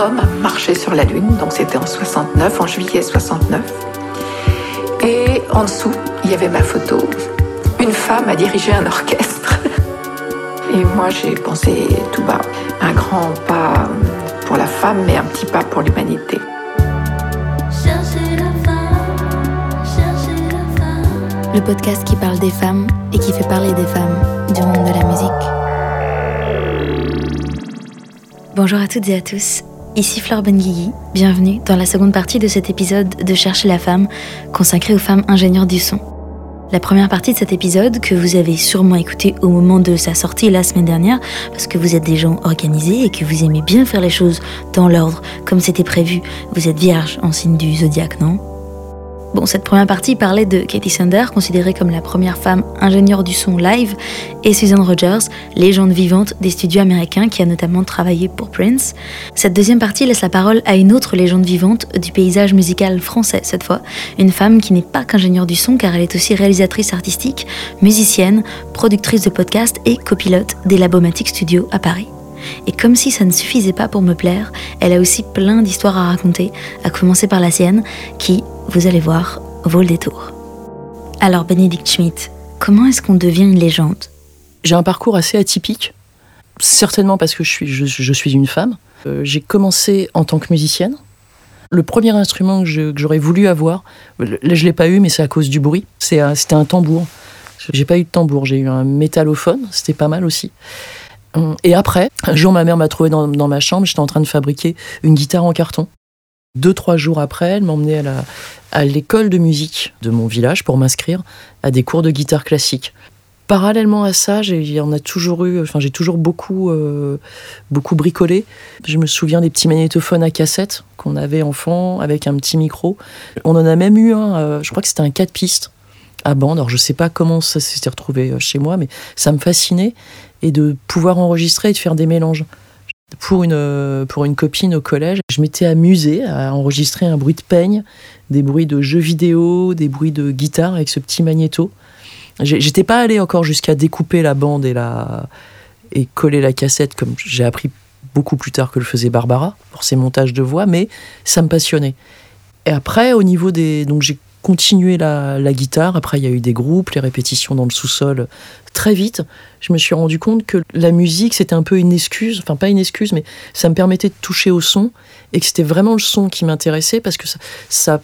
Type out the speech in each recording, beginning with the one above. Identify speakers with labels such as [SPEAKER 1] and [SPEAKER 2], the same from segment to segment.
[SPEAKER 1] homme marchait sur la Lune, donc c'était en 69, en juillet 69. Et en dessous, il y avait ma photo. Une femme a dirigé un orchestre. Et moi, j'ai pensé tout bas, un grand pas pour la femme, mais un petit pas pour l'humanité.
[SPEAKER 2] Le podcast qui parle des femmes et qui fait parler des femmes du monde de la musique. Bonjour à toutes et à tous, ici Flore Benguigui, bienvenue dans la seconde partie de cet épisode de Chercher la femme consacré aux femmes ingénieurs du son. La première partie de cet épisode, que vous avez sûrement écouté au moment de sa sortie la semaine dernière, parce que vous êtes des gens organisés et que vous aimez bien faire les choses dans l'ordre, comme c'était prévu, vous êtes vierge en signe du zodiaque, non? Bon, cette première partie parlait de Katie Sander, considérée comme la première femme ingénieure du son live, et Susan Rogers, légende vivante des studios américains qui a notamment travaillé pour Prince. Cette deuxième partie laisse la parole à une autre légende vivante du paysage musical français cette fois, une femme qui n'est pas qu'ingénieure du son car elle est aussi réalisatrice artistique, musicienne, productrice de podcasts et copilote des Labomatic Studios à Paris. Et comme si ça ne suffisait pas pour me plaire, elle a aussi plein d'histoires à raconter, à commencer par la sienne, qui, vous allez voir, vaut le détour. Alors Bénédicte Schmidt, comment est-ce qu'on devient une légende?
[SPEAKER 3] J'ai un parcours assez atypique, certainement parce que je suis, je, suis une femme. Euh, j'ai commencé en tant que musicienne. Le premier instrument que j'aurais voulu avoir, là je l'ai pas eu, mais c'est à cause du bruit. C'était un tambour. J'ai pas eu de tambour, j'ai eu un métallophone, c'était pas mal aussi. Et après, un jour, ma mère m'a trouvé dans, dans ma chambre, j'étais en train de fabriquer une guitare en carton. Deux, trois jours après, elle m'emmenait à l'école de musique de mon village pour m'inscrire à des cours de guitare classique. Parallèlement à ça, j'ai a toujours eu, enfin j'ai toujours beaucoup, euh, beaucoup bricolé. Je me souviens des petits magnétophones à cassette qu'on avait enfant avec un petit micro. On en a même eu un, euh, je crois que c'était un 4 pistes à bande. Alors je sais pas comment ça s'était retrouvé euh, chez moi, mais ça me fascinait et de pouvoir enregistrer et de faire des mélanges pour une, pour une copine au collège. Je m'étais amusée à enregistrer un bruit de peigne, des bruits de jeux vidéo, des bruits de guitare avec ce petit magnéto. J'étais pas allée encore jusqu'à découper la bande et, la, et coller la cassette comme j'ai appris beaucoup plus tard que le faisait Barbara pour ses montages de voix, mais ça me passionnait. Et après, au niveau des. Donc j'ai continué la, guitare. Après, il y a eu des groupes, les répétitions dans le sous-sol. Très vite, je me suis rendu compte que la musique, c'était un peu une excuse. Enfin, pas une excuse, mais ça me permettait de toucher au son et que c'était vraiment le son qui m'intéressait parce que ça,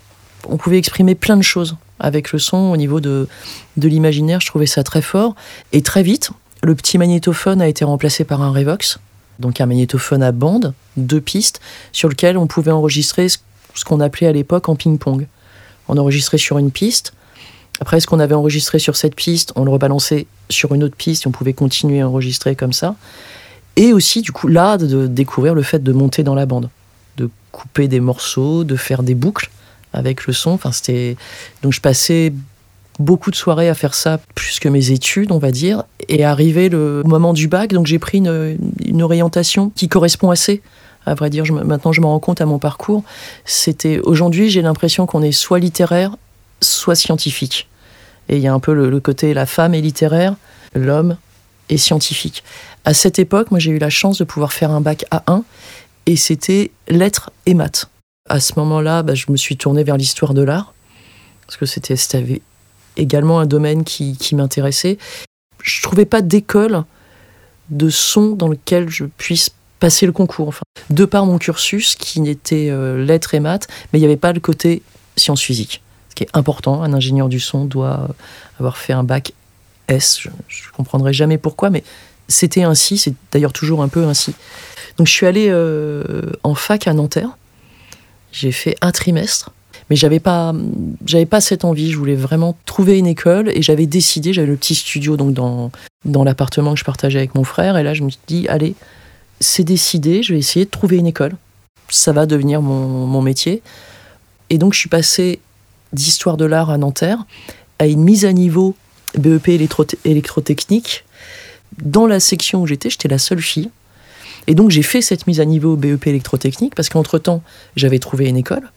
[SPEAKER 3] on pouvait exprimer plein de choses avec le son au niveau de, de l'imaginaire. Je trouvais ça très fort. Et très vite, le petit magnétophone a été remplacé par un Revox, donc un magnétophone à bande, deux pistes, sur lequel on pouvait enregistrer ce qu'on appelait à l'époque en ping-pong on enregistrait sur une piste. Après, ce qu'on avait enregistré sur cette piste, on le rebalançait sur une autre piste et on pouvait continuer à enregistrer comme ça. Et aussi, du coup, là, de découvrir le fait de monter dans la bande, de couper des morceaux, de faire des boucles avec le son. Enfin, c'était donc je passais beaucoup de soirées à faire ça, plus que mes études, on va dire. Et arrivé le moment du bac, donc j'ai pris une, une orientation qui correspond assez à vrai dire, maintenant je me rends compte à mon parcours, c'était aujourd'hui j'ai l'impression qu'on est soit littéraire, soit scientifique. Et il y a un peu le, côté la femme est littéraire, l'homme est scientifique. À cette époque, moi j'ai eu la chance de pouvoir faire un bac A1 et c'était lettres et maths. À ce moment-là, bah, je me suis tournée vers l'histoire de l'art parce que c'était également un domaine qui, qui m'intéressait. Je trouvais pas d'école de son dans lequel je puisse passer le concours. Enfin, de par mon cursus qui n'était euh, lettres et maths, mais il n'y avait pas le côté sciences physiques. Ce qui est important, un ingénieur du son doit avoir fait un bac S. Je ne comprendrai jamais pourquoi, mais c'était ainsi, c'est d'ailleurs toujours un peu ainsi. Donc je suis allée euh, en fac à Nanterre. J'ai fait un trimestre, mais j'avais pas, j'avais pas cette envie. Je voulais vraiment trouver une école et j'avais décidé. J'avais le petit studio donc dans dans l'appartement que je partageais avec mon frère et là je me suis dit allez, c'est décidé, je vais essayer de trouver une école. Ça va devenir mon, métier. Et donc je suis passé d'histoire de l'art à Nanterre à une mise à niveau BEP électrotechnique. Dans la section où j'étais, j'étais la seule fille. Et donc j'ai fait cette mise à niveau BEP électrotechnique parce qu'entre-temps, j'avais trouvé une école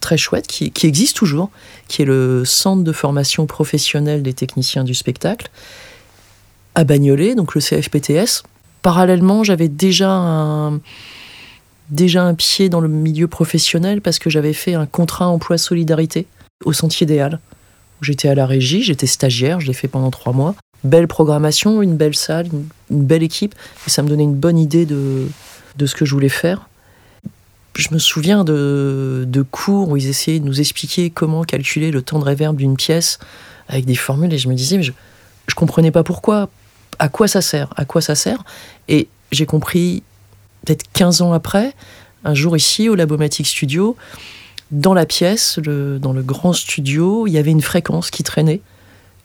[SPEAKER 3] très chouette qui, qui, existe toujours, qui est le Centre de formation professionnelle des techniciens du spectacle à Bagnolet, donc le CFPTS parallèlement, j'avais déjà déjà un pied dans le milieu professionnel parce que j'avais fait un contrat emploi solidarité au Sentier des Halles. J'étais à la régie, j'étais stagiaire, je l'ai fait pendant trois mois. Belle programmation, une belle salle, une, belle équipe, et ça me donnait une bonne idée de, de ce que je voulais faire. Je me souviens de, de cours où ils essayaient de nous expliquer comment calculer le temps de réverb d'une pièce avec des formules, et je me disais, mais je, je comprenais pas pourquoi, à quoi ça sert, à quoi ça sert. Et j'ai compris peut-être 15 ans après, un jour ici au Labomatic Studio, dans la pièce, dans le grand studio, il y avait une fréquence qui traînait,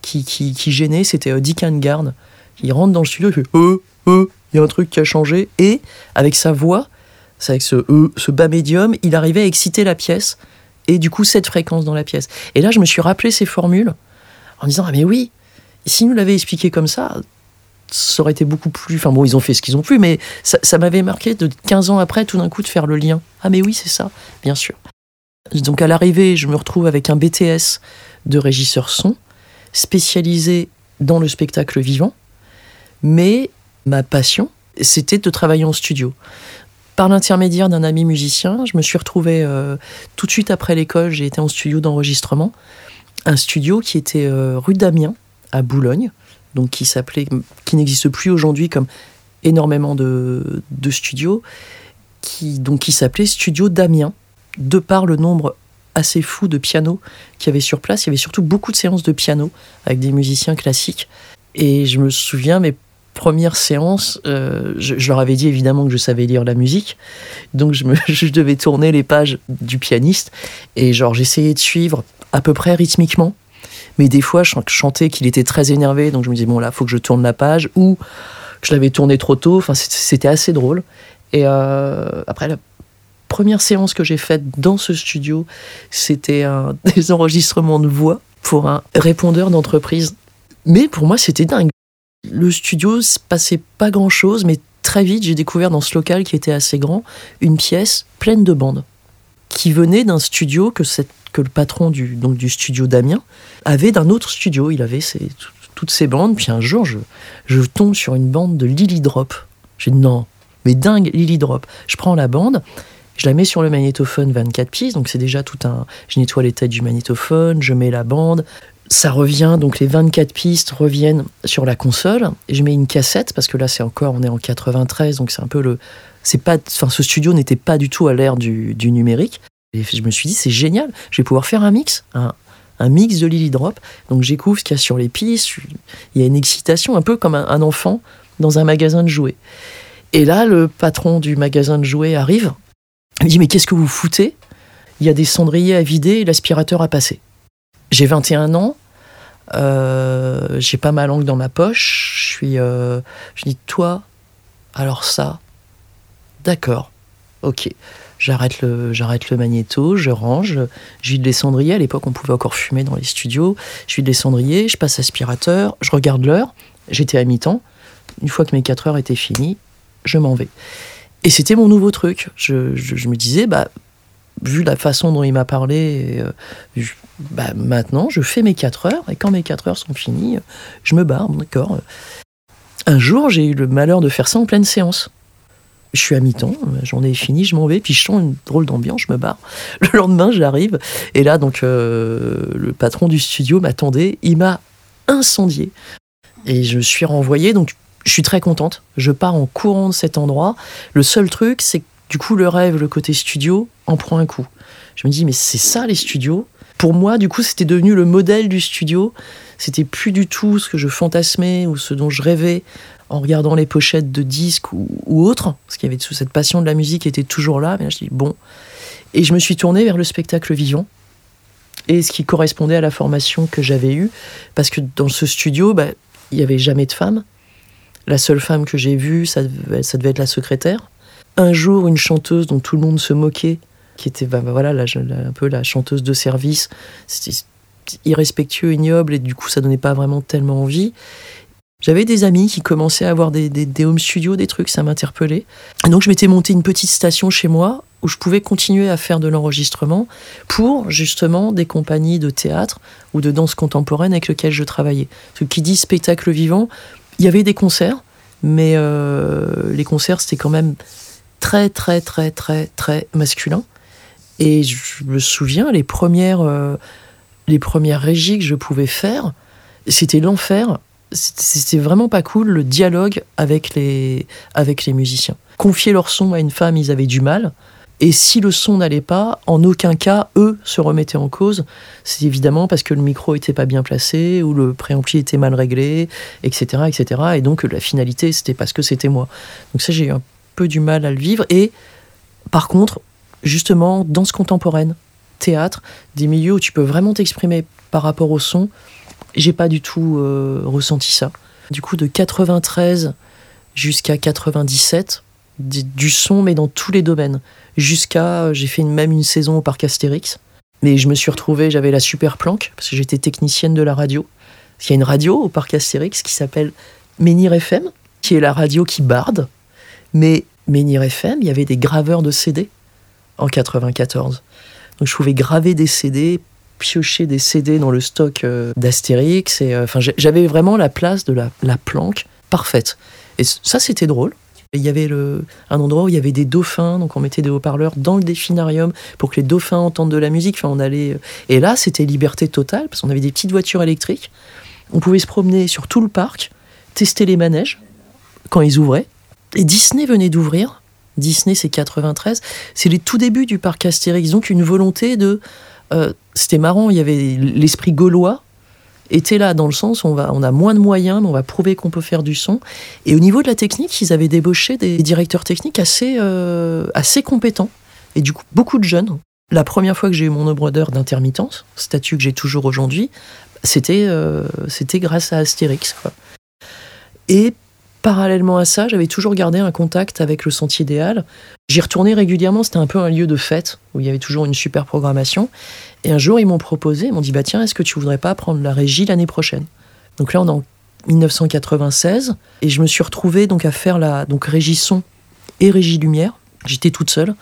[SPEAKER 3] qui, qui, qui gênait, c'était Dick Garn. Il rentre dans le studio, il fait euh, euh, il y a un truc qui a changé, et avec sa voix, avec ce euh, ce bas médium, il arrivait à exciter la pièce, et du coup cette fréquence dans la pièce. Et là, je me suis rappelé ces formules en disant ah mais oui, si nous l'avait expliqué comme ça, ça aurait été beaucoup plus. Enfin bon, ils ont fait ce qu'ils ont pu, mais ça, m'avait marqué de 15 ans après, tout d'un coup, de faire le lien. Ah mais oui, c'est ça, bien sûr. Donc à l'arrivée, je me retrouve avec un BTS de régisseur son, spécialisé dans le spectacle vivant, mais ma passion, c'était de travailler en studio. Par l'intermédiaire d'un ami musicien, je me suis retrouvé euh, tout de suite après l'école, j'ai été en studio d'enregistrement, un studio qui était euh, rue d'Amiens, à Boulogne, donc qui s'appelait, qui n'existe plus aujourd'hui comme énormément de, de studios, qui, donc qui s'appelait Studio d'Amiens de par le nombre assez fou de pianos qu'il y avait sur place. Il y avait surtout beaucoup de séances de piano avec des musiciens classiques. Et je me souviens, mes premières séances, euh, je, je, leur avais dit évidemment que je savais lire la musique. Donc je, me, je devais tourner les pages du pianiste. Et genre, j'essayais de suivre à peu près rythmiquement. Mais des fois, je chantais qu'il était très énervé. Donc je me disais, bon, là, faut que je tourne la page. Ou je l'avais tourné trop tôt. Enfin, c'était assez drôle. Et euh, après, la première séance que j'ai faite dans ce studio, c'était des enregistrements de voix pour un répondeur d'entreprise. Mais pour moi, c'était dingue. Le studio, se passait pas grand chose, mais très vite, j'ai découvert dans ce local qui était assez grand, une pièce pleine de bandes qui venait d'un studio que, le patron du, donc du studio d'Amiens avait d'un autre studio. Il avait toutes ces bandes. Puis un jour, je, tombe sur une bande de Lily Drop. J'ai dit non, mais dingue, Lily Drop. Je prends la bande, je la mets sur le magnétophone 24 pistes, donc c'est déjà tout un. Je nettoie les têtes du magnétophone, je mets la bande. Ça revient, donc les 24 pistes reviennent sur la console. Je mets une cassette, parce que là, c'est encore, on est en 93, donc c'est un peu le. C'est pas, enfin, ce studio n'était pas du tout à l'ère du, du, numérique. Et je me suis dit, c'est génial, je vais pouvoir faire un mix, un, un mix de Lily Drop. Donc j'écoute ce qu'il y a sur les pistes. Il y a une excitation, un peu comme un, enfant dans un magasin de jouets. Et là, le patron du magasin de jouets arrive. Il me dit Mais qu'est-ce que vous foutez? Il y a des cendriers à vider et l'aspirateur à passer. J'ai 21 ans. Euh, j'ai pas ma langue dans ma poche. Je suis. Euh, je dis Toi, alors ça. D'accord. Ok. J'arrête le, j'arrête le magnéto, je range, je vide les cendriers. À l'époque, on pouvait encore fumer dans les studios. Je vide les cendriers, je passe aspirateur, je regarde l'heure. J'étais à mi-temps. Une fois que mes 4 heures étaient finies, je m'en vais. Et c'était mon nouveau truc. Je, me disais, bah, vu la façon dont il m'a parlé, euh, bah, maintenant, je fais mes 4 heures, et quand mes 4 heures sont finies, je me barre, d'accord. Un jour, j'ai eu le malheur de faire ça en pleine séance. Je suis à mi-temps, j'en ai fini, je m'en vais, puis je sens une drôle d'ambiance, je me barre. Le lendemain, j'arrive, et là, donc, euh, le patron du studio m'attendait, il m'a incendié. Et je suis renvoyé, donc je suis très contente. Je pars en courant de cet endroit. Le seul truc, c'est que du coup, le rêve, le côté studio, en prend un coup. Je me dis, mais c'est ça les studios? Pour moi, du coup, c'était devenu le modèle du studio. C'était plus du tout ce que je fantasmais ou ce dont je rêvais en regardant les pochettes de disques ou, ou autres. Parce qu'il y avait cette passion de la musique qui était toujours là. Mais là, je dis, bon. Et je me suis tournée vers le spectacle vivant. Et ce qui correspondait à la formation que j'avais eue. Parce que dans ce studio, bah, il n'y avait jamais de femmes. La seule femme que j'ai vue, ça devait, ça devait être la secrétaire. Un jour, une chanteuse dont tout le monde se moquait, qui était bah, voilà, la, la, un peu la chanteuse de service, c'était irrespectueux, ignoble, et du coup, ça donnait pas vraiment tellement envie. J'avais des amis qui commençaient à avoir des, home studios, des trucs, ça m'interpellait. Donc, je m'étais monté une petite station chez moi où je pouvais continuer à faire de l'enregistrement pour justement des compagnies de théâtre ou de danse contemporaine avec lesquelles je travaillais. Ce qui dit spectacle vivant, il y avait des concerts, mais euh, les concerts, c'était quand même très, très, très, très, très masculin. Et je me souviens, les premières, euh, les premières régies que je pouvais faire, c'était l'enfer. C'était vraiment pas cool le dialogue avec les, avec les musiciens. Confier leur son à une femme, ils avaient du mal. Et si le son n'allait pas, en aucun cas, eux se remettaient en cause. C'est évidemment parce que le micro était pas bien placé ou le préampli était mal réglé, etc., etc. Et donc la finalité, c'était parce que c'était moi. Donc ça, j'ai eu un peu du mal à le vivre. Et par contre, justement, danse contemporaine, théâtre, des milieux où tu peux vraiment t'exprimer par rapport au son, j'ai pas du tout euh, ressenti ça. Du coup, de 93 jusqu'à 97, du son, mais dans tous les domaines. Jusqu'à, j'ai fait même une saison au parc Astérix. Mais je me suis retrouvée, j'avais la super planque, parce que j'étais technicienne de la radio. Il y a une radio au parc Astérix qui s'appelle Menhir FM, qui est la radio qui barde. Mais Menhir FM, il y avait des graveurs de CD en 94. Donc je pouvais graver des CD, piocher des CD dans le stock euh, d'Astérix. Et, euh, enfin, j'avais vraiment la place de la, la planque parfaite. Et ça, c'était drôle. Il y avait le, un endroit où il y avait des dauphins, donc on mettait des haut-parleurs dans le définarium pour que les dauphins entendent de la musique. Enfin, on allait, et là, c'était liberté totale parce qu'on avait des petites voitures électriques. On pouvait se promener sur tout le parc, tester les manèges quand ils ouvraient. Et Disney venait d'ouvrir. Disney, c'est 93. C'est les tout débuts du parc Astérix. Donc une volonté de. Euh, c'était marrant, il y avait l'esprit gaulois était là dans le sens on, va, on a moins de moyens, mais on va prouver qu'on peut faire du son. Et au niveau de la technique, ils avaient débauché des directeurs techniques assez, euh, assez compétents. Et du coup, beaucoup de jeunes. La première fois que j'ai eu mon d'heures d'intermittence, statut que j'ai toujours aujourd'hui, c'était euh, c'était grâce à Astérix. Et parallèlement à ça, j'avais toujours gardé un contact avec le Sentier des Halles. J'y retournais régulièrement, c'était un peu un lieu de fête où il y avait toujours une super programmation. Et un jour, ils m'ont proposé, ils m'ont dit bah tiens, est-ce que tu voudrais pas prendre la régie l'année prochaine? Donc là, on est en 1996 et je me suis retrouvée donc à faire la donc régie son et régie lumière. J'étais toute seule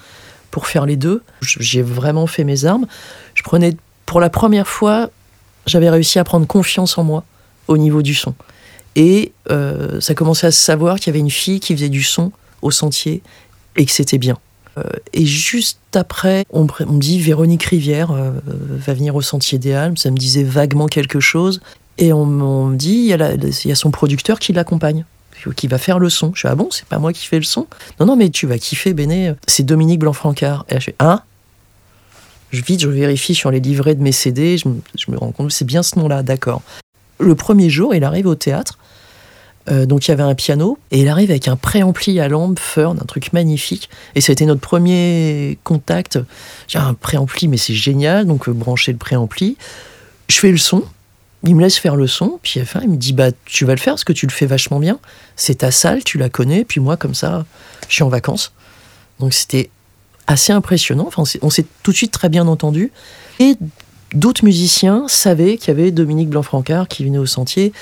[SPEAKER 3] pour faire les deux. J'ai vraiment fait mes armes. Je prenais pour la première fois, j'avais réussi à prendre confiance en moi au niveau du son. Et euh, ça commençait à se savoir qu'il y avait une fille qui faisait du son au sentier et que c'était bien. Euh, et juste après, on, me dit Véronique Rivière euh, va venir au Sentier des Halmes. Ça me disait vaguement quelque chose. Et on, me dit il y, a son producteur qui l'accompagne qui va faire le son. Je suis ah bon, c'est pas moi qui fais le son? Non non, mais tu vas kiffer, Béné. C'est Dominique Blanc-Francard. Et je fais ah. Je vite, je vérifie sur les livrets de mes CD. Je me, je me rends compte, c'est bien ce nom-là, d'accord. Le premier jour, il arrive au théâtre. Euh, donc il y avait un piano et il arrive avec un préampli à lampe Fern, un truc magnifique. Et ça a été notre premier contact. J'ai un préampli, mais c'est génial. Donc euh, brancher le préampli. Je fais le son. Il me laisse faire le son, puis enfin, il me dit bah tu vas le faire parce que tu le fais vachement bien. C'est ta salle, tu la connais, puis moi comme ça, je suis en vacances. Donc c'était assez impressionnant. Enfin, on s'est tout de suite très bien entendu. Et d'autres musiciens savaient qu'il y avait Dominique Blanc-Francard qui venait au sentier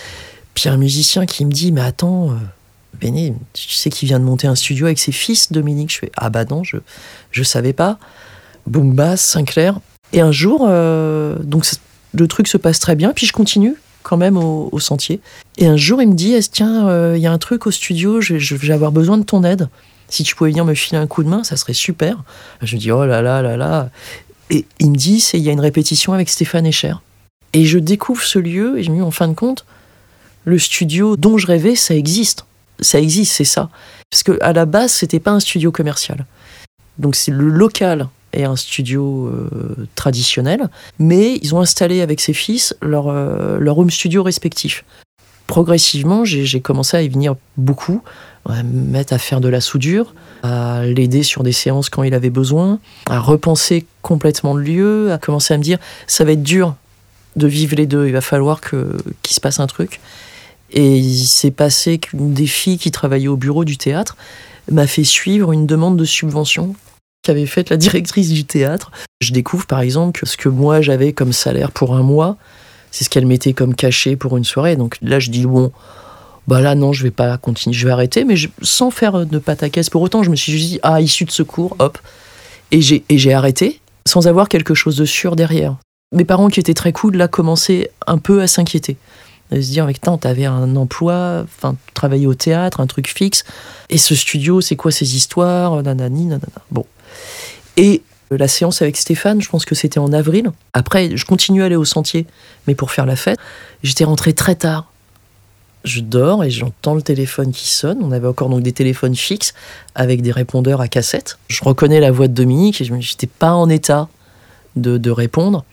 [SPEAKER 3] puis un musicien qui me dit Mais attends, euh, Béné, tu sais qu'il vient de monter un studio avec ses fils, Dominique? Je fais Ah bah non, je je savais pas. Boom bass, Sinclair. Et un jour, euh, donc le truc se passe très bien, puis je continue quand même au, sentier. Et un jour, il me dit Tiens, euh, il y a un truc au studio, je, vais avoir besoin de ton aide. Si tu pouvais venir me filer un coup de main, ça serait super. Je me dis Oh là là là là. Et il me dit Il y a une répétition avec Stéphane Echer. Et je découvre ce lieu et je me dis En fin de compte, le studio dont je rêvais, ça existe. Ça existe, c'est ça. Parce que à la base, c'était pas un studio commercial. Donc c'est le local et un studio euh, traditionnel, mais ils ont installé avec ses fils leur, euh, leur home studio respectif. Progressivement, j'ai commencé à y venir beaucoup, à me mettre à faire de la soudure, à l'aider sur des séances quand il avait besoin, à repenser complètement le lieu, à commencer à me dire ça va être dur de vivre les deux, il va falloir qu'il se passe un truc. Et il s'est passé qu'une des filles qui travaillait au bureau du théâtre m'a fait suivre une demande de subvention qu'avait faite la directrice du théâtre. Je découvre par exemple que ce que moi j'avais comme salaire pour un mois, c'est ce qu'elle mettait comme cachet pour une soirée. Donc là je dis bon, bah là non, je vais pas continuer, je vais arrêter, mais sans faire de pataquès. Pour autant, je me suis dit ah issue de secours, hop, et j'ai arrêté sans avoir quelque chose de sûr derrière. Mes parents qui étaient très cool là commençaient un peu à s'inquiéter. De se dire avec tant t'avais un emploi enfin travailler au théâtre un truc fixe. Et ce studio c'est quoi ces histoires nanani nanana. Bon. Et la séance avec Stéphane je pense que c'était en avril. Après je continue à aller au sentier mais pour faire la fête. J'étais rentré très tard je dors et j'entends le téléphone qui sonne. On avait encore donc des téléphones fixes avec des répondeurs à cassette. Je reconnais la voix de Dominique et je n'étais pas en état de, répondre.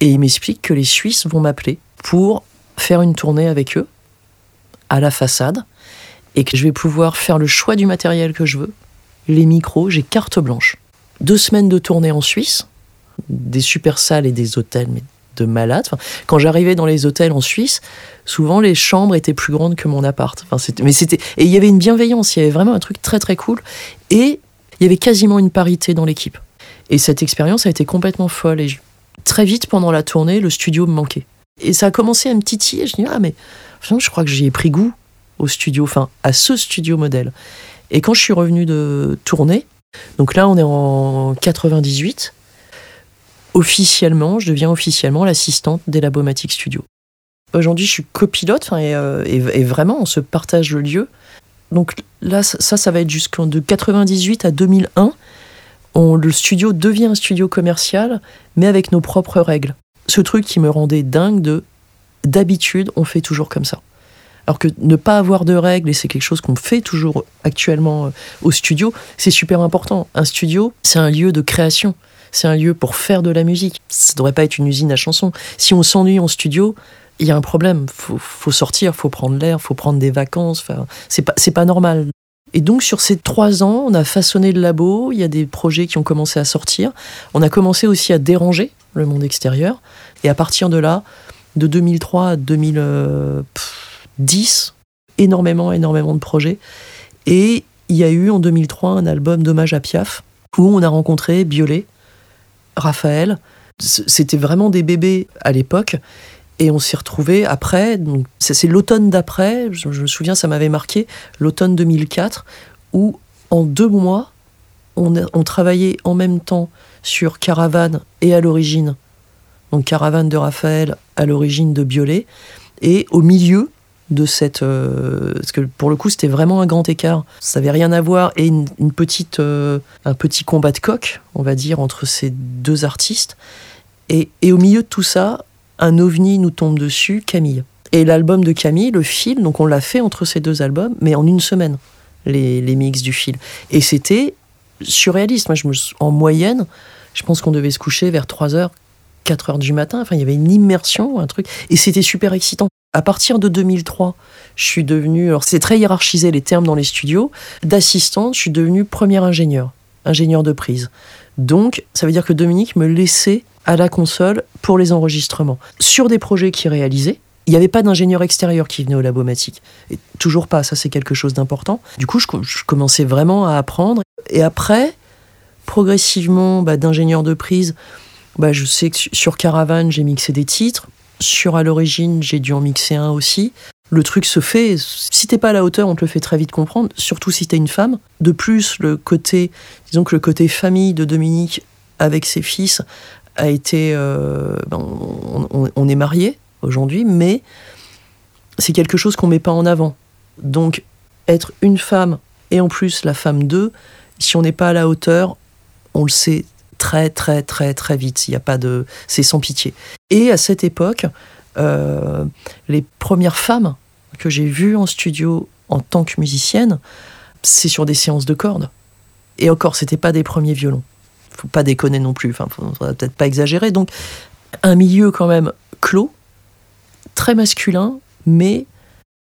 [SPEAKER 3] Et il m'explique que les Suisses vont m'appeler pour faire une tournée avec eux à la façade et que je vais pouvoir faire le choix du matériel que je veux, les micros, j'ai carte blanche. Deux semaines de tournée en Suisse, des super salles et des hôtels, mais de malade. Enfin, quand j'arrivais dans les hôtels en Suisse, souvent les chambres étaient plus grandes que mon appart. Enfin, mais c'était et il y avait une bienveillance, il y avait vraiment un truc très très cool et il y avait quasiment une parité dans l'équipe. Et cette expérience a été complètement folle et très vite pendant la tournée, le studio me manquait. Et ça a commencé à me titiller. Je dis ah mais je crois que j'y ai pris goût au studio, enfin à ce studio modèle. Et quand je suis revenu de tourner, donc là on est en 98 officiellement, je deviens officiellement l'assistante d'Elabomatic Studio. Aujourd'hui, je suis copilote euh, et, vraiment, on se partage le lieu. Donc là, ça, ça va être jusqu'en de 98 à 2001. On, le studio devient un studio commercial, mais avec nos propres règles. Ce truc qui me rendait dingue de d'habitude, on fait toujours comme ça. Alors que ne pas avoir de règles, et c'est quelque chose qu'on fait toujours actuellement euh, au studio, c'est super important. Un studio, c'est un lieu de création c'est un lieu pour faire de la musique. Ça ne devrait pas être une usine à chansons. Si on s'ennuie en studio, il y a un problème. Faut, faut sortir, faut prendre l'air, faut prendre des vacances. Enfin, c'est pas, pas normal. Et donc sur ces trois ans, on a façonné le labo. Il y a des projets qui ont commencé à sortir. On a commencé aussi à déranger le monde extérieur. Et à partir de là, de 2003 à 2010, énormément, énormément de projets. Et il y a eu en 2003 un album d'hommage à Piaf où on a rencontré Biolay, Raphaël. C'était vraiment des bébés à l'époque. Et on s'est retrouvés après, c'est l'automne d'après, je, me souviens, ça m'avait marqué, l'automne 2004, où en deux mois, on, on travaillait en même temps sur Caravane et à l'origine. Donc Caravane de Raphaël, à l'origine de Biolay. Et au milieu, de cette. Euh, parce que pour le coup, c'était vraiment un grand écart. Ça n'avait rien à voir. Et une, petite, euh, un petit combat de coq, on va dire, entre ces deux artistes. Et, et, au milieu de tout ça, un ovni nous tombe dessus, Camille. Et l'album de Camille, le fil, donc on l'a fait entre ces deux albums, mais en une semaine, les, les mix du fil. Et c'était surréaliste. Moi, je me, en moyenne, je pense qu'on devait se coucher vers 3 heures, 4 heures du matin. Enfin, il y avait une immersion, un truc. Et c'était super excitant. À partir de 2003, je suis devenue, alors c'est très hiérarchisé les termes dans les studios, d'assistante, je suis devenue première ingénieur, ingénieur de prise. Donc, ça veut dire que Dominique me laissait à la console pour les enregistrements. Sur des projets qu'il réalisait, il n'y avait pas d'ingénieur extérieur qui venait au Labomatique. Et toujours pas, ça c'est quelque chose d'important. Du coup, je, commençais vraiment à apprendre. Et après, progressivement, bah, d'ingénieur de prise, bah, je sais que sur Caravane, j'ai mixé des titres sur à l'origine, j'ai dû en mixer un aussi. Le truc se fait, si t'es pas à la hauteur, on te le fait très vite comprendre, surtout si t'es une femme. De plus, le côté, disons que le côté famille de Dominique avec ses fils a été. Euh, ben, on, est mariés aujourd'hui, mais c'est quelque chose qu'on met pas en avant. Donc, être une femme et en plus la femme d'eux, si on n'est pas à la hauteur, on le sait très très très très vite. Il y a pas de, c'est sans pitié. Et à cette époque, euh, les premières femmes que j'ai vues en studio en tant que musicienne, c'est sur des séances de cordes. Et encore, c'était pas des premiers violons. Faut pas déconner non plus. Enfin, faudrait peut-être pas exagérer. Donc, un milieu quand même clos, très masculin, mais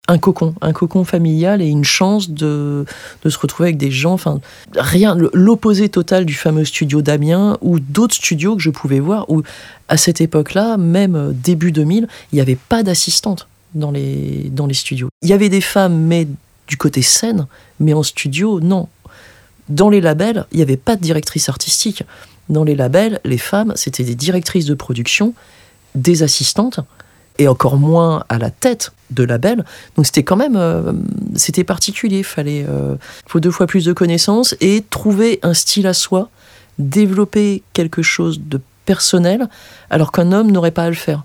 [SPEAKER 3] un cocon, un cocon familial et une chance de, de se retrouver avec des gens, enfin, rien, l'opposé total du fameux studio d'Amiens ou d'autres studios que je pouvais voir où, à cette époque-là, même euh, début 2000, il n'y avait pas d'assistante dans les, dans les studios. Il y avait des femmes, mais du côté scène, mais en studio, non. Dans les labels, il n'y avait pas de directrice artistique. Dans les labels, les femmes, c'était des directrices de production, des assistantes, et encore moins à la tête de label. Donc c'était quand même, euh, c'était particulier. Fallait, euh, faut deux fois plus de connaissances et trouver un style à soi, développer quelque chose de personnel, alors qu'un homme n'aurait pas à le faire.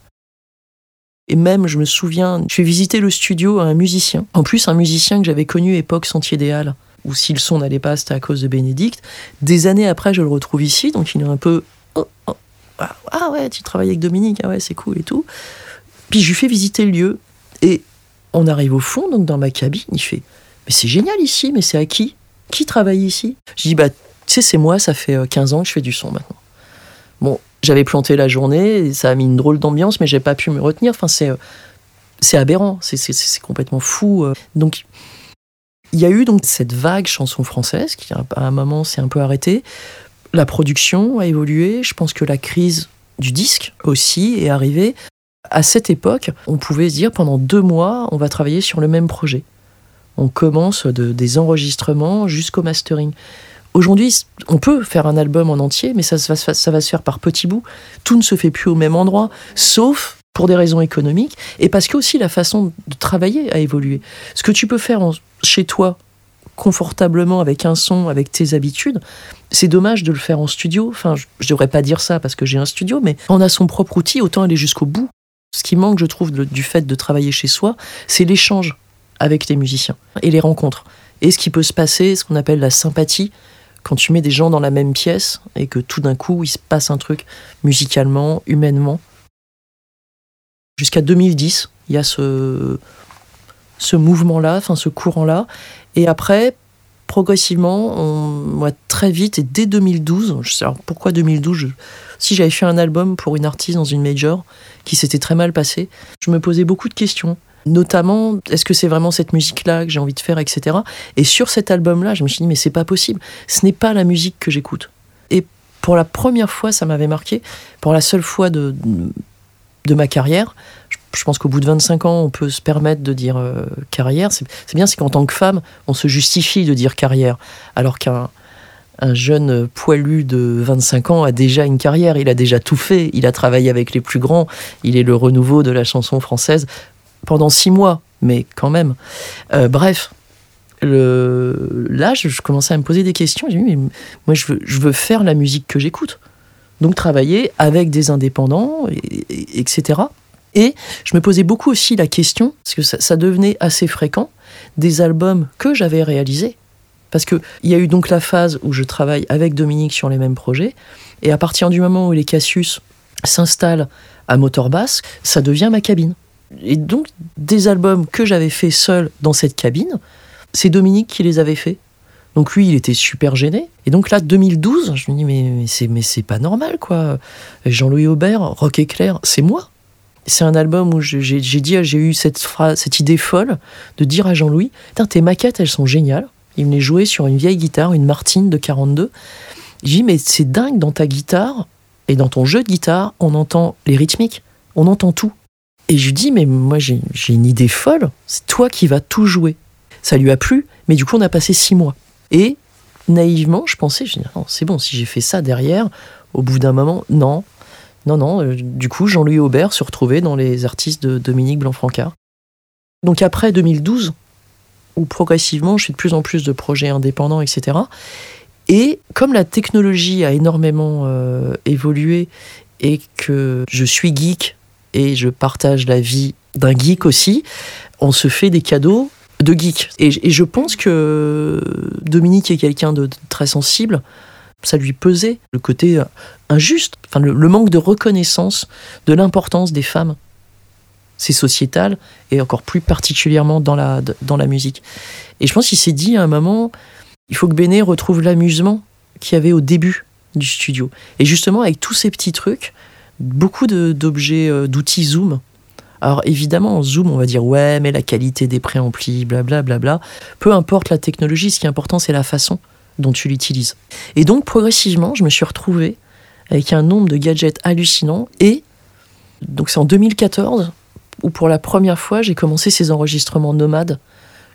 [SPEAKER 3] Et même, je me souviens, je fais visiter le studio à un musicien. En plus, un musicien que j'avais connu époque Sentier des Halles, où si le son n'allait pas, c'était à cause de Bénédicte. Des années après, je le retrouve ici, donc il est un peu. Oh, oh, ah, ah ouais, tu travailles avec Dominique, ah ouais, c'est cool et tout. Puis je lui fais visiter le lieu, et on arrive au fond, donc dans ma cabine, il fait Mais c'est génial ici, mais c'est à qui? Qui travaille ici? Je dis Bah, tu sais, c'est moi, ça fait 15 euh, ans que je fais du son maintenant. Bon, j'avais planté la journée, ça a mis une drôle d'ambiance, mais j'ai pas pu me retenir. Enfin, c'est, euh, c'est aberrant, c'est, complètement fou. Euh. Donc, il y a eu donc cette vague chanson française qui, à un moment, s'est un peu arrêtée. La production a évolué. Je pense que la crise du disque aussi est arrivée. À cette époque, on pouvait se dire pendant deux mois, on va travailler sur le même projet. On commence de, des enregistrements jusqu'au mastering. Aujourd'hui, on peut faire un album en entier, mais ça, va, ça va se faire par petits bouts. Tout ne se fait plus au même endroit, sauf pour des raisons économiques, et parce que aussi la façon de travailler a évolué. Ce que tu peux faire chez toi, confortablement, avec un son, avec tes habitudes, c'est dommage de le faire en studio. Enfin, je, ne devrais pas dire ça parce que j'ai un studio, mais on a son propre outil, autant aller jusqu'au bout. Ce qui manque, je trouve, du fait de travailler chez soi, c'est l'échange avec les musiciens et les rencontres. Et ce qui peut se passer, ce qu'on appelle la sympathie, quand tu mets des gens dans la même pièce et que tout d'un coup il se passe un truc musicalement, humainement. Jusqu'à 2010, il y a ce, ce mouvement-là, enfin ce courant-là. Et après, progressivement, on, très vite, et dès 2012, je sais alors pourquoi 2012 Si j'avais fait un album pour une artiste dans une major qui s'était très mal passé, je me posais beaucoup de questions. Notamment, est-ce que c'est vraiment cette musique-là que j'ai envie de faire, etc. Et sur cet album-là, je me suis dit, mais c'est pas possible. Ce n'est pas la musique que j'écoute. Et pour la première fois, ça m'avait marqué. Pour la seule fois de, de ma carrière, je pense qu'au bout de 25 ans, on peut se permettre de dire euh, carrière. C'est bien, c'est qu'en tant que femme, on se justifie de dire carrière. Alors qu'un un jeune poilu de 25 ans a déjà une carrière, il a déjà tout fait, il a travaillé avec les plus grands, il est le renouveau de la chanson française pendant six mois, mais quand même. Euh, bref, là, je, commençais à me poser des questions. J'ai dit, mais moi, je veux, faire la musique que j'écoute. Donc, travailler avec des indépendants, etc. Et je me posais beaucoup aussi la question, parce que ça devenait assez fréquent, des albums que j'avais réalisés. Parce qu'il y a eu donc la phase où je travaille avec Dominique sur les mêmes projets, et à partir du moment où les Cassius s'installent à Motorbass, ça devient ma cabine et donc des albums que j'avais fait seul dans cette cabine, c'est Dominique qui les avait fait. Donc lui, il était super gêné. Et donc là, 2012, je me dis, mais, c'est, mais c'est pas normal, quoi. Jean-Louis Aubert, Rock Éclair, c'est moi. C'est un album où j'ai, dit, j'ai eu cette, phrase, cette idée folle de dire à Jean-Louis, tes maquettes, elles sont géniales. Il me les jouait sur une vieille guitare, une Martine de 42. J'ai dit, mais c'est dingue, dans ta guitare et dans ton jeu de guitare, on entend les rythmiques, on entend tout. Et je lui dis, mais moi j'ai une idée folle, c'est toi qui vas tout jouer. Ça lui a plu, mais du coup on a passé six mois. Et naïvement, je pensais, je dis, c'est bon, si j'ai fait ça derrière, au bout d'un moment, non, non, non. Euh, du coup, Jean-Louis Aubert se retrouvait dans les artistes de Dominique Blanc-Francard. Donc après 2012, où progressivement, je fais de plus en plus de projets indépendants, etc. Et comme la technologie a énormément euh, évolué et que je suis geek et je partage la vie d'un geek aussi, on se fait des cadeaux de geek. Et, je pense que Dominique est quelqu'un de, très sensible. Ça lui pesait le côté injuste, enfin le, manque de reconnaissance de l'importance des femmes. C'est sociétal et encore plus particulièrement dans la, dans la musique. Et je pense qu'il s'est dit à un moment, il faut que Béné retrouve l'amusement qu'il y avait au début du studio. Et justement, avec tous ces petits trucs, beaucoup d'objets, euh, d'outils Zoom. Alors évidemment, en Zoom, on va dire ouais, mais la qualité des préamplis, blablabla. Bla. Peu importe la technologie, ce qui est important, c'est la façon dont tu l'utilises. Et donc, progressivement, je me suis retrouvé avec un nombre de gadgets hallucinants. Et donc, c'est en 2014 où, pour la première fois, j'ai commencé ces enregistrements nomades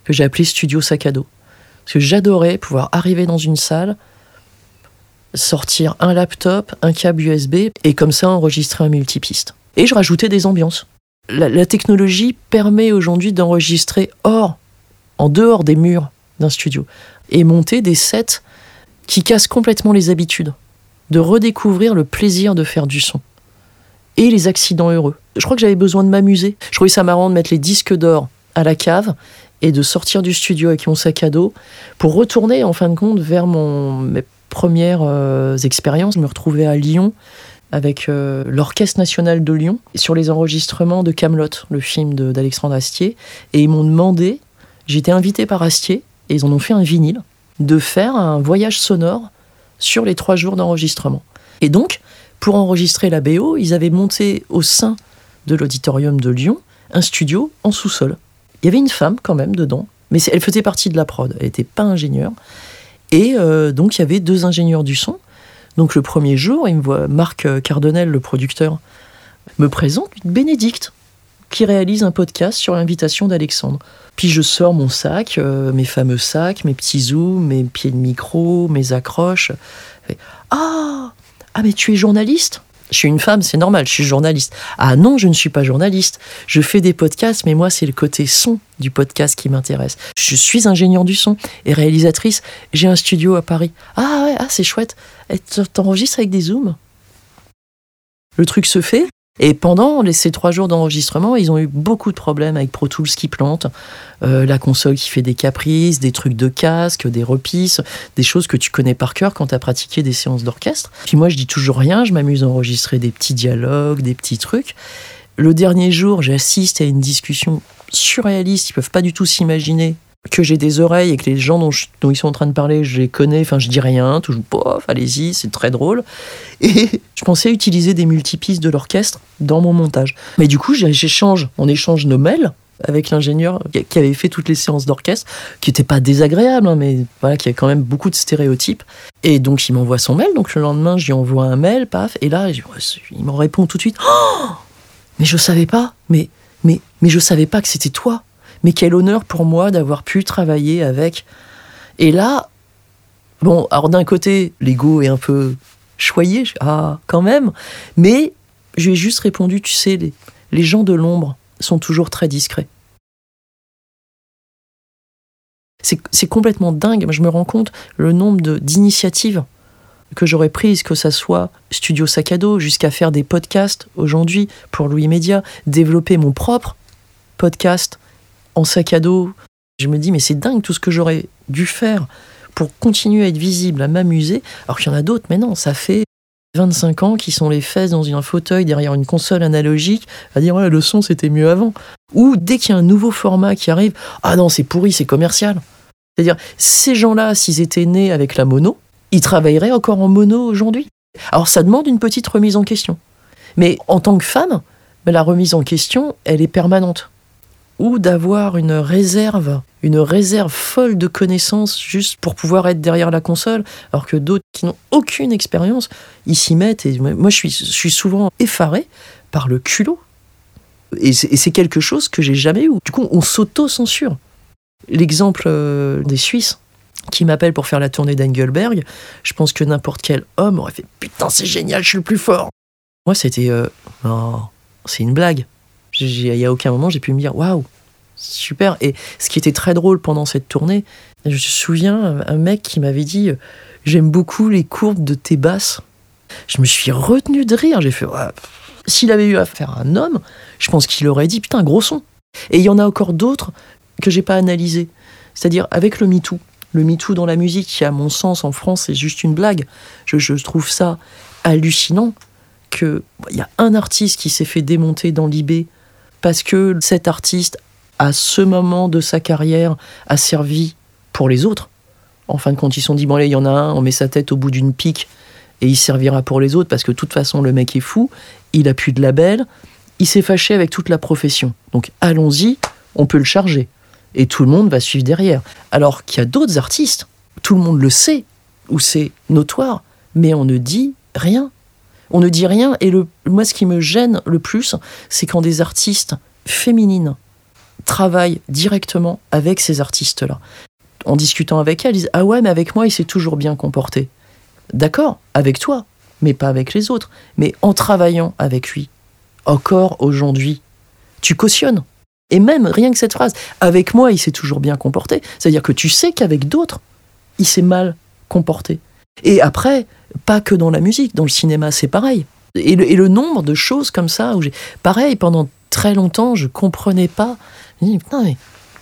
[SPEAKER 3] que j'ai appelés Studio Sac à dos. Parce que j'adorais pouvoir arriver dans une salle, sortir un laptop, un câble USB et comme ça enregistrer un multipiste. Et je rajoutais des ambiances. La, technologie permet aujourd'hui d'enregistrer hors, en dehors des murs d'un studio et monter des sets qui cassent complètement les habitudes, de redécouvrir le plaisir de faire du son et les accidents heureux. Je crois que j'avais besoin de m'amuser. Je trouvais ça marrant de mettre les disques d'or à la cave et de sortir du studio avec mon sac à dos pour retourner en fin de compte vers mes premières euh, expériences, me retrouver à Lyon avec euh, l'Orchestre national de Lyon sur les enregistrements de Camelot, le film d'Alexandre Astier. Et ils m'ont demandé, j'étais invité par Astier, et ils en ont fait un vinyle, de faire un voyage sonore sur les trois jours d'enregistrement. Et donc, pour enregistrer la BO, ils avaient monté au sein de l'auditorium de Lyon un studio en sous-sol. Il y avait une femme quand même dedans, mais elle faisait partie de la prod, elle n'était pas ingénieure. Et euh, donc il y avait deux ingénieurs du son. Donc le premier jour, il me voit Marc euh, Cardonnel, le producteur, me présente Bénédicte, qui réalise un podcast sur l'invitation d'Alexandre. Puis je sors mon sac, euh, mes fameux sacs, mes petits zooms, mes pieds de micro, mes accroches. ah, ah mais tu es journaliste je suis une femme, c'est normal, je suis journaliste. Ah non, je ne suis pas journaliste. Je fais des podcasts, mais moi, c'est le côté son du podcast qui m'intéresse. Je suis ingénieur du son et réalisatrice. J'ai un studio à Paris. Ah ouais, ah, c'est chouette. T'enregistres avec des zooms? Le truc se fait. Et pendant ces trois jours d'enregistrement, ils ont eu beaucoup de problèmes avec Pro Tools qui plante, euh, la console qui fait des caprices, des trucs de casque, des repisses, des choses que tu connais par cœur quand tu as pratiqué des séances d'orchestre. Puis moi, je dis toujours rien, je m'amuse à enregistrer des petits dialogues, des petits trucs. Le dernier jour, j'assiste à une discussion surréaliste, ils peuvent pas du tout s'imaginer que j'ai des oreilles et que les gens dont, ils sont en train de parler, je les connais, enfin je dis rien, toujours pof, allez-y, c'est très drôle. Et je pensais utiliser des multipistes de l'orchestre dans mon montage. Mais du coup, j'échange, on échange nos mails avec l'ingénieur qui avait fait toutes les séances d'orchestre, qui n'était pas désagréable, hein, mais voilà, qui avait quand même beaucoup de stéréotypes. Et donc il m'envoie son mail, donc le lendemain je lui envoie un mail, paf, et là il m'en répond tout de suite. Oh mais je savais pas, mais mais mais je savais pas que c'était toi mais quel honneur pour moi d'avoir pu travailler avec. Et là, bon, alors d'un côté, l'ego est un peu choyé, ah, quand même, mais je lui ai juste répondu, tu sais, les, gens de l'ombre sont toujours très discrets. C'est complètement dingue. Je me rends compte le nombre d'initiatives que j'aurais prises, que ça soit Studio Sac jusqu'à faire des podcasts aujourd'hui pour Louis Média, développer mon propre podcast en sac à dos. Je me dis, mais c'est dingue tout ce que j'aurais dû faire pour continuer à être visible, à m'amuser, alors qu'il y en a d'autres. Mais non, ça fait 25 ans qui sont les fesses dans un fauteuil derrière une console analogique à dire ouais, le son c'était mieux avant. Ou dès qu'il y a un nouveau format qui arrive, ah non, c'est pourri, c'est commercial. C'est-à-dire, ces gens-là, s'ils étaient nés avec la mono, ils travailleraient encore en mono aujourd'hui. Alors ça demande une petite remise en question. Mais en tant que femme, la remise en question, elle est permanente ou d'avoir une réserve, une réserve folle de connaissances juste pour pouvoir être derrière la console, alors que d'autres qui n'ont aucune expérience, ils s'y mettent. Et moi, je suis, souvent effaré par le culot. Et c'est quelque chose que j'ai jamais eu. Du coup, on s'auto-censure. L'exemple euh, des Suisses qui m'appellent pour faire la tournée d'Engelberg, je pense que n'importe quel homme aurait fait Putain, c'est génial, je suis le plus fort. Moi, c'était. Euh, oh, c'est une blague. Il n'y a aucun moment j'ai pu me dire waouh, super. Et ce qui était très drôle pendant cette tournée, je me souviens un mec qui m'avait dit j'aime beaucoup les courbes de tes basses. Je me suis retenu de rire. J'ai fait s'il avait eu affaire à un homme, je pense qu'il aurait dit putain gros son. Et il y en a encore d'autres que j'ai pas analysé. C'est-à-dire avec le MeToo. Le MeToo dans la musique, qui à mon sens en France c'est juste une blague. Je, trouve ça hallucinant qu'il y a un artiste qui s'est fait démonter dans l'IB parce que cet artiste, à ce moment de sa carrière, a servi pour les autres. En fin de compte, ils se sont dit, bon, là, il y en a un, on met sa tête au bout d'une pique et il servira pour les autres parce que de toute façon, le mec est fou, il a plus de label, il s'est fâché avec toute la profession. Donc allons-y, on peut le charger. Et tout le monde va suivre derrière. Alors qu'il y a d'autres artistes, tout le monde le sait, ou c'est notoire, mais on ne dit rien. On ne dit rien. Et moi, ce qui me gêne le plus, c'est quand des artistes féminines travaillent directement avec ces artistes-là. En discutant avec elles, ils disent Ah ouais, mais avec moi, il s'est toujours bien comporté. D'accord, avec toi, mais pas avec les autres. Mais en travaillant avec lui, encore aujourd'hui, tu cautionnes. Et même rien que cette phrase, avec moi, il s'est toujours bien comporté, c'est-à-dire que tu sais qu'avec d'autres, il s'est mal comporté. Et après, pas que dans la musique, dans le cinéma, c'est pareil. Et le, nombre de choses comme ça, où. Pareil, pendant très longtemps, je comprenais pas. Je me dis, putain, mais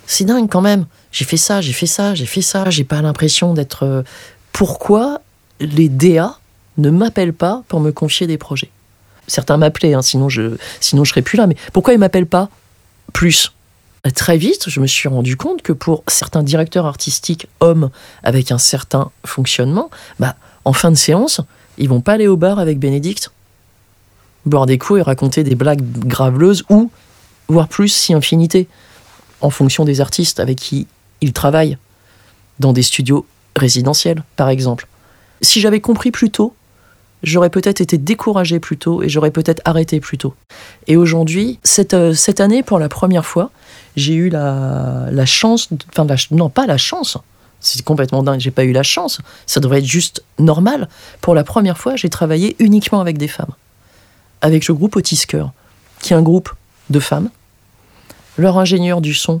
[SPEAKER 3] c'est dingue quand même. J'ai fait ça, j'ai fait ça, j'ai fait ça, j'ai pas l'impression d'être. euh, Pourquoi les DA ne m'appellent pas pour me confier des projets? Certains m'appelaient, hein, sinon je sinon je serais plus là. Mais pourquoi ils m'appellent pas plus? Très vite, je me suis rendu compte que pour certains directeurs artistiques hommes avec un certain fonctionnement, bah, en fin de séance, ils vont pas aller au bar avec Bénédicte, boire des coups et raconter des blagues graveleuses ou, voire plus, si infinité, en fonction des artistes avec qui ils travaillent, dans des studios résidentiels, par exemple. Si j'avais compris plus tôt, j'aurais peut-être été découragé plus tôt et j'aurais peut-être arrêté plus tôt. Et aujourd'hui, cette, euh, cette année, pour la première fois, j'ai eu la, chance, enfin, non, pas la chance, c'est complètement dingue, j'ai pas eu la chance, ça devrait être juste normal. Pour la première fois, j'ai travaillé uniquement avec des femmes. Avec le groupe Otisker, qui est un groupe de femmes. Leur ingénieur du son,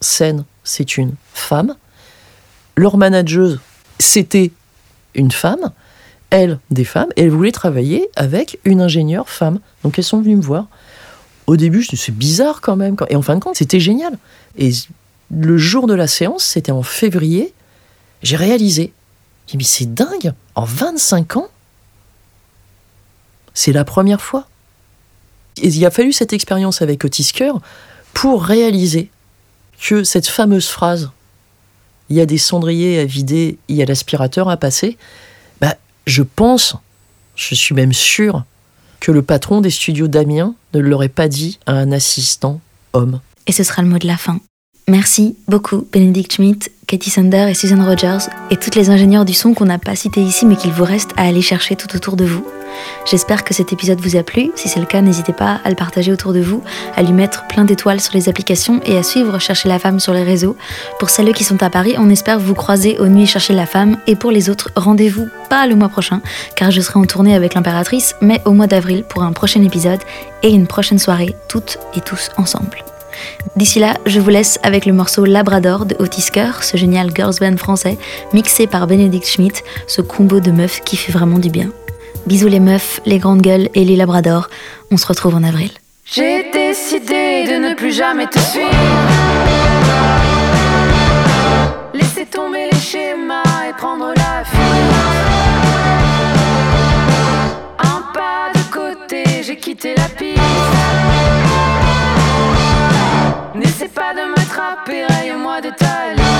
[SPEAKER 3] scène, c'est une femme. Leur manageuse, c'était une femme. Elle, des femmes. Et elle voulait travailler avec une ingénieure femme. Donc elles sont venues me voir. Au début, je me bizarre quand même. Et en fin de compte, c'était génial. Et le jour de la séance, c'était en février, j'ai réalisé. J'ai mais c'est dingue. En 25 ans, c'est la première fois. Et il a fallu cette expérience avec Otisker pour réaliser que cette fameuse phrase il y a des cendriers à vider, il y a l'aspirateur à passer, bah, je pense, je suis même sûr, que le patron des studios d'Amiens ne l'aurait pas dit à un assistant homme.
[SPEAKER 2] Et ce sera le mot de la fin. Merci beaucoup, Bénédicte Schmidt, Katie Sander et Susan Rogers, et toutes les ingénieurs du son qu'on n'a pas cités ici mais qu'il vous reste à aller chercher tout autour de vous. J'espère que cet épisode vous a plu. Si c'est le cas, n'hésitez pas à le partager autour de vous, à lui mettre plein d'étoiles sur les applications et à suivre Chercher la femme sur les réseaux. Pour celles qui sont à Paris, on espère vous croiser aux Nuits Chercher la femme. Et pour les autres, rendez-vous pas le mois prochain, car je serai en tournée avec l'impératrice, mais au mois d'avril pour un prochain épisode et une prochaine soirée, toutes et tous ensemble. D'ici là, je vous laisse avec le morceau Labrador de Otisker, ce génial girls band français, mixé par Bénédicte Schmidt, ce combo de meufs qui fait vraiment du bien. Bisous les meufs, les grandes gueules et les labradors. On se retrouve en avril.
[SPEAKER 4] J'ai décidé de ne plus jamais te suivre. Laisser tomber les schémas et prendre la fuite. Un pas de côté, j'ai quitté la piste. Pas de m'attraper, raye-moi de ta